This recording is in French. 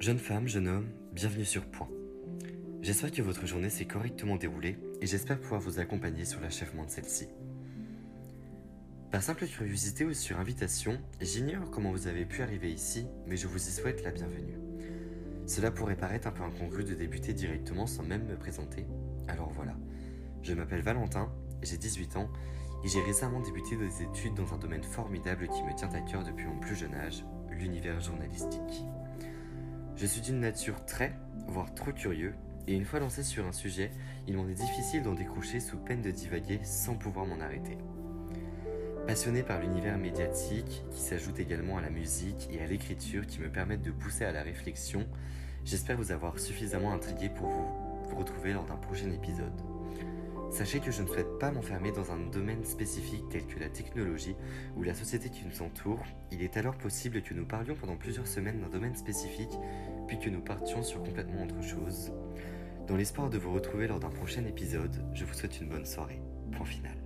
Jeune femme, jeune homme, bienvenue sur Point. J'espère que votre journée s'est correctement déroulée et j'espère pouvoir vous accompagner sur l'achèvement de celle-ci. Par simple curiosité ou sur invitation, j'ignore comment vous avez pu arriver ici, mais je vous y souhaite la bienvenue. Cela pourrait paraître un peu incongru de débuter directement sans même me présenter, alors voilà. Je m'appelle Valentin, j'ai 18 ans et j'ai récemment débuté des études dans un domaine formidable qui me tient à cœur depuis mon plus jeune âge, l'univers journalistique. Je suis d'une nature très, voire trop curieux, et une fois lancé sur un sujet, il m'en est difficile d'en décrocher sous peine de divaguer sans pouvoir m'en arrêter. Passionné par l'univers médiatique, qui s'ajoute également à la musique et à l'écriture qui me permettent de pousser à la réflexion, j'espère vous avoir suffisamment intrigué pour vous, vous retrouver lors d'un prochain épisode. Sachez que je ne souhaite pas m'enfermer dans un domaine spécifique tel que la technologie ou la société qui nous entoure. Il est alors possible que nous parlions pendant plusieurs semaines d'un domaine spécifique, puis que nous partions sur complètement autre chose. Dans l'espoir de vous retrouver lors d'un prochain épisode, je vous souhaite une bonne soirée. Point final.